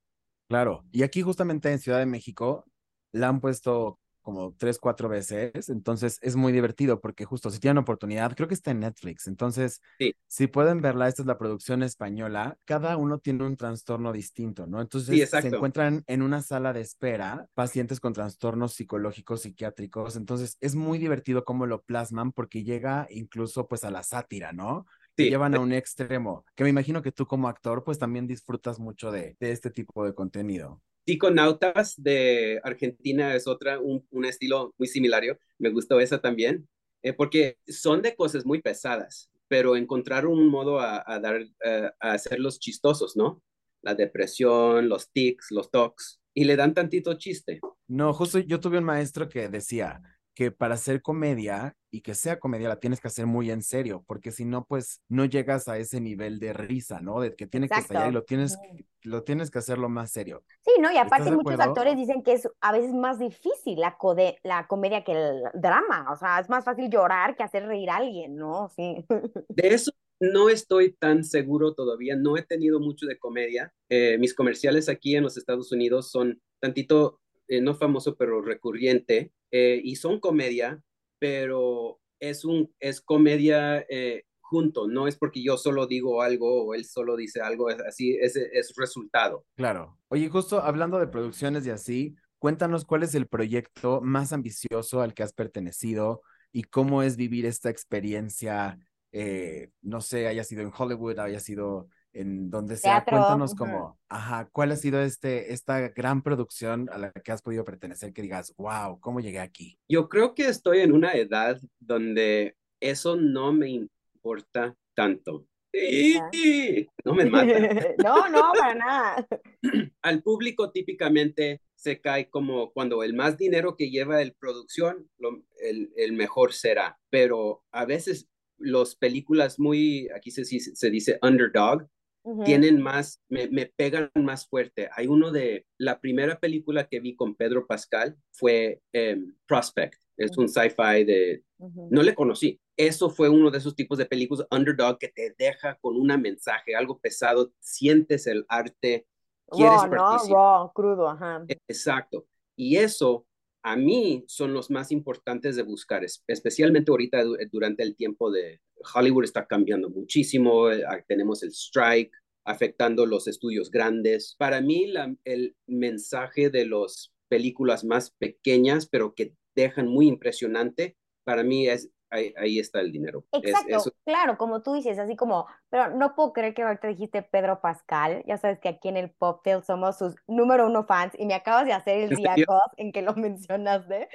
Claro. Y aquí justamente en Ciudad de México la han puesto como tres, cuatro veces. Entonces es muy divertido porque justo si tienen oportunidad, creo que está en Netflix. Entonces, Sí. si pueden verla, esta es la producción española. Cada uno tiene un trastorno distinto, ¿no? Entonces se encuentran en una sala de espera pacientes con trastornos psicológicos, psiquiátricos. Entonces es muy divertido cómo lo plasman porque llega incluso pues a la sátira, ¿no? Te Sí. llevan a un extremo, que me imagino que tú como actor pues también disfrutas mucho de, de este tipo de contenido. Psiconautas de Argentina es otra, un, un estilo muy similar. Me gustó esa también, eh, porque son de cosas muy pesadas, pero encontrar un modo a, a dar, eh, a hacerlos chistosos, ¿no? La depresión, los tics, los tocs, y le dan tantito chiste. No, justo yo tuve un maestro que decía que para hacer comedia y que sea comedia la tienes que hacer muy en serio, porque si no, pues no llegas a ese nivel de risa, ¿no? De que tienes que estallar y lo tienes, Ujú. lo tienes que hacerlo más serio. Sí, ¿no? Y aparte muchos acuerdo? actores dicen que es a veces más difícil la, code- la comedia que el drama. O sea, es más fácil llorar que hacer reír a alguien, ¿no? Sí. De eso no estoy tan seguro todavía, no he tenido mucho de comedia. Eh, mis comerciales aquí en los Estados Unidos son tantito, eh, no famoso, pero recurrente, eh, y son comedia, pero es, un, es comedia eh, junto, no es porque yo solo digo algo o él solo dice algo, es así, es, es resultado. Claro. Oye, justo hablando de producciones y así, cuéntanos cuál es el proyecto más ambicioso al que has pertenecido y cómo es vivir esta experiencia, no sé, haya sido en Hollywood, haya sido en donde sea. Teatro, Cuéntanos cómo, ajá, cuál ha sido este, esta gran producción a la que has podido pertenecer que digas, wow, ¿cómo llegué aquí? Yo creo que estoy en una edad donde eso no me importa tanto. Y- No me mata. No, no, para nada. al público típicamente se cae como cuando el más dinero que lleva el producción, lo- el, el mejor será. Pero a veces las películas muy, aquí se, se, se dice underdog, Tienen más, me, me pegan más fuerte. Hay uno de, la primera película que vi con Pedro Pascal fue em, Prospect. Es un sci-fi de... No le conocí. Eso fue uno de esos tipos de películas underdog que te deja con un mensaje, algo pesado, sientes el arte, quieres Raw, ¿no? participar. Raw, crudo, ajá. Exacto. Y eso a mí son los más importantes de buscar, es- especialmente ahorita du- durante el tiempo de Hollywood está cambiando muchísimo, eh, tenemos el strike afectando los estudios grandes. Para mí la- el mensaje de las películas más pequeñas, pero que dejan muy impresionante, para mí es ahí, ahí está el dinero. Es- Exacto, eso- claro, como tú dices, así como, pero no puedo creer que ahorita dijiste Pedro Pascal, ya sabes que aquí en el Poptail somos sus número uno fans y me acabas de hacer el ¿En día en que lo mencionaste,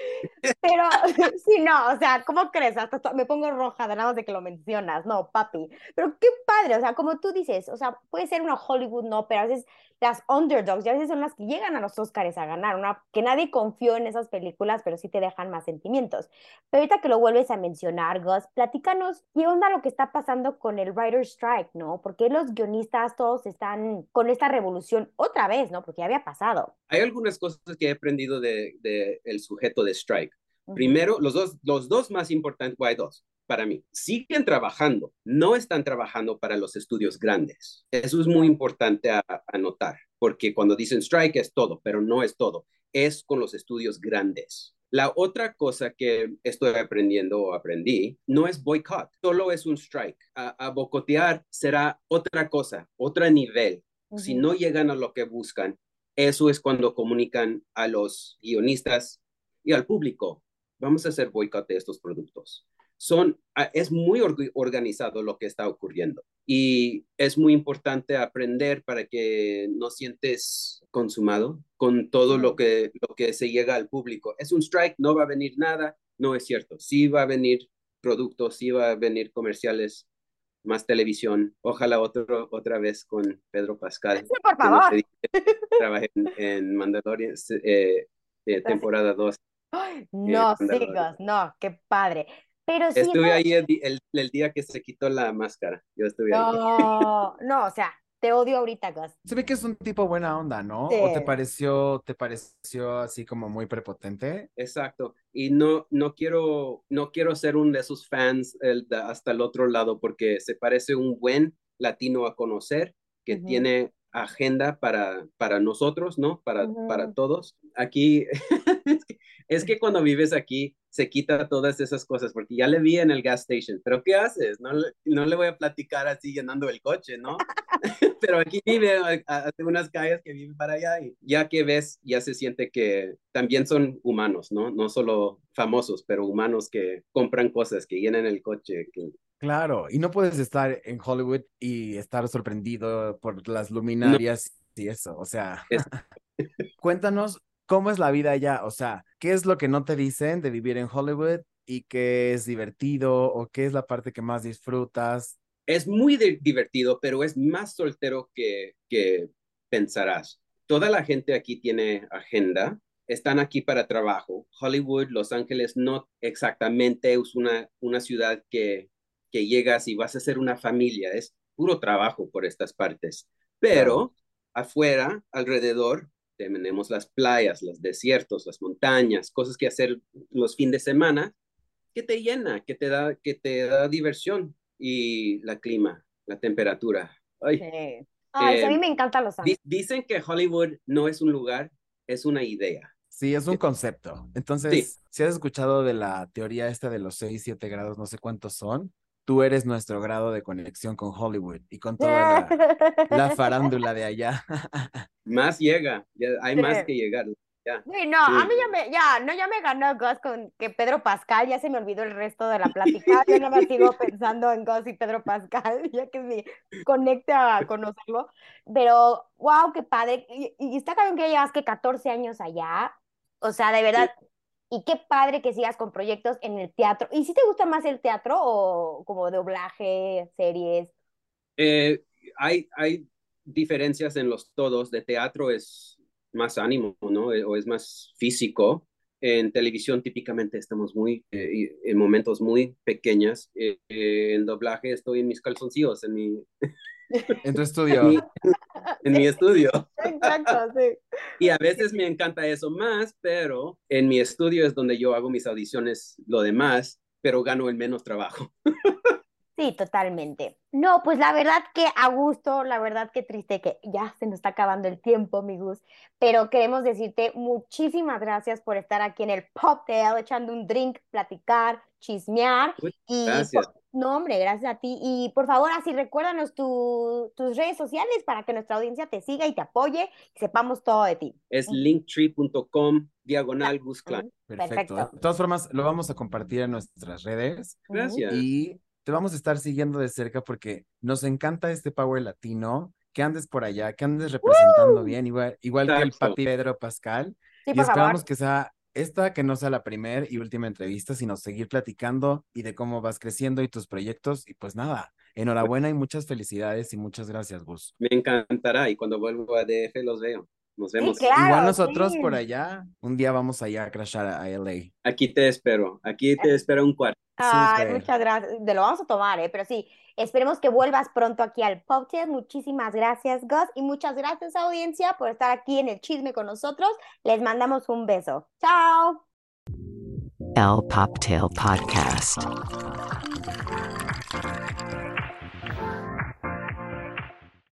pero sí, no, o sea, ¿cómo crees? Hasta me pongo roja de nada más de que lo mencionas, no, papi, pero qué padre, o sea, como tú dices, o sea, puede ser una Hollywood, no, pero a veces las underdogs, ya a veces son las que llegan a los Oscars a ganar, una, que nadie confió en esas películas, pero sí te dejan más sentimientos. Pero ahorita que lo vuelves a mencionar, Gus, platícanos qué onda lo que está pasando con el Writer's Strike, ¿no? Porque los guionistas todos están con esta revolución otra vez, ¿no? Porque ya había pasado. Hay algunas cosas que he aprendido de, de el sujeto de strike. Primero, los dos, los dos más importantes, bueno, hay dos para mí. Siguen trabajando, no están trabajando para los estudios grandes. Eso es muy importante a, a notar, porque cuando dicen strike es todo, pero no es todo. Es con los estudios grandes. La otra cosa que estoy aprendiendo o aprendí no es boicot, solo es un strike. A, a boicotear será otra cosa, otro nivel. Si no llegan a lo que buscan, eso es cuando comunican a los guionistas y al público, vamos a hacer boicot de estos productos. Son, ah, es muy org- organizado lo que está ocurriendo y es muy importante aprender para que no sientes consumado con todo lo que, lo que se llega al público. Es un strike, no va a venir nada, no es cierto. Sí va a venir productos, sí va a venir comerciales, más televisión. Ojalá otro, otra vez con Pedro Pascal. Sí, por favor. dije, trabajé en, en Mandalorian, eh, eh, temporada 2. Ay, no Mandalorian. sigas, no, qué padre. Pero sí, Estuve esa- ahí el, el- el día que se quitó la máscara. Yo estuve ahí. no, no, o sea, te odio ahorita, Gus. Se ve que es un tipo buena onda, ¿no? ¿O te pareció, te pareció así como muy prepotente? Exacto. Y no, no quiero, no quiero ser un de esos fans el hasta el otro lado porque se parece un buen latino a conocer que tiene agenda para, para nosotros, ¿no? Para, para todos. Aquí, es que, cuando vives aquí se quita todas esas cosas porque ya le vi en el gas station, pero ¿qué haces? No, le- no le voy a platicar así llenando el coche, ¿no? pero aquí vive hace unas calles que vive para allá y ya que ves, ya se siente que también son humanos, ¿no? No solo famosos, pero humanos que compran cosas, que llenan el coche, que Claro, y no puedes estar en Hollywood y estar sorprendido por las luminarias y eso, o sea, Es- cuéntanos cómo es la vida allá, o sea, qué es lo que no te dicen de vivir en Hollywood y qué es divertido o qué es la parte que más disfrutas. es muy di- divertido, pero es más soltero que, que pensarás. Toda la gente aquí tiene agenda, están aquí para trabajo. Hollywood, Los Ángeles, no exactamente es una, una ciudad que, que llegas y vas a ser una familia, es puro trabajo por estas partes. Pero afuera, alrededor, tenemos las playas, los desiertos, las montañas, cosas que hacer los fines de semana que te llena, que te da, que te da diversión y la clima, la temperatura. Ay, Sí. Ay, sí, a mí Eh, me encantan los di- dicen que Hollywood no es un lugar, es una idea. Sí, es un Sí. concepto. Entonces, si has escuchado de la teoría esta de los 6, 7 grados, no sé cuántos son, tú eres nuestro grado de conexión con Hollywood y con toda la, la farándula de allá. Más llega, ya hay más que llegar. Ya. Sí, no, a mí ya me, ya, no, ya me ganó Gus con que Pedro Pascal, ya se me olvidó el resto de la plática, yo nada más sigo pensando en Gus y Pedro Pascal, ya que me conecte a conocerlo, pero wow, qué padre, y, y está cabrón que ya llevas que 14 años allá, o sea, de verdad, y qué padre que sigas con proyectos en el teatro, ¿y si te gusta más el teatro o como doblaje, series? Eh, hay, hay diferencias en los todos. De teatro es más ánimo, ¿no? Eh, O es más físico. En televisión típicamente estamos muy, eh, en momentos muy pequeños. Eh, eh, en doblaje estoy en mis calzoncillos, en mi, En tu estudio. en mi, en mi estudio. Exacto, sí. Y a veces me encanta eso más, pero en mi estudio es donde yo hago mis audiciones, lo demás, pero gano el menos trabajo. Sí, totalmente. No, pues la verdad que a gusto, la verdad que triste que ya se nos está acabando el tiempo, mi Gus, pero queremos decirte muchísimas gracias por estar aquí en el Pop Tail, echando un drink, platicar, chismear. y gracias. No, hombre, gracias a ti. Y por favor, así recuérdanos tu, tus redes sociales para que nuestra audiencia te siga y te apoye y sepamos todo de ti. Es linktree.com diagonal. Perfecto. Perfecto. De todas formas, lo vamos a compartir en nuestras redes Gracias. y te vamos a estar siguiendo de cerca porque nos encanta este Power Latino, que andes por allá, que andes representando bien, igual, igual que el papi Pedro Pascal. Sí, y por esperamos favor. que sea esta, que no sea la primera y última entrevista, sino seguir platicando y de cómo vas creciendo y tus proyectos. Y pues nada, enhorabuena y muchas felicidades y muchas gracias, Gus. Me encantará y cuando vuelvo a DF los veo. Nos vemos. claro. Igual nosotros sí. por allá, un día vamos allá a crashar a, a LA. Aquí te espero. Aquí te espero un cuarto. Ay, muchas gracias. Te lo vamos a tomar, ¿eh? Pero sí, esperemos que vuelvas pronto aquí al Poptail. Muchísimas gracias, Gus. Y muchas gracias, audiencia, por estar aquí en el chisme con nosotros. Les mandamos un beso. Chao. El Poptail Podcast.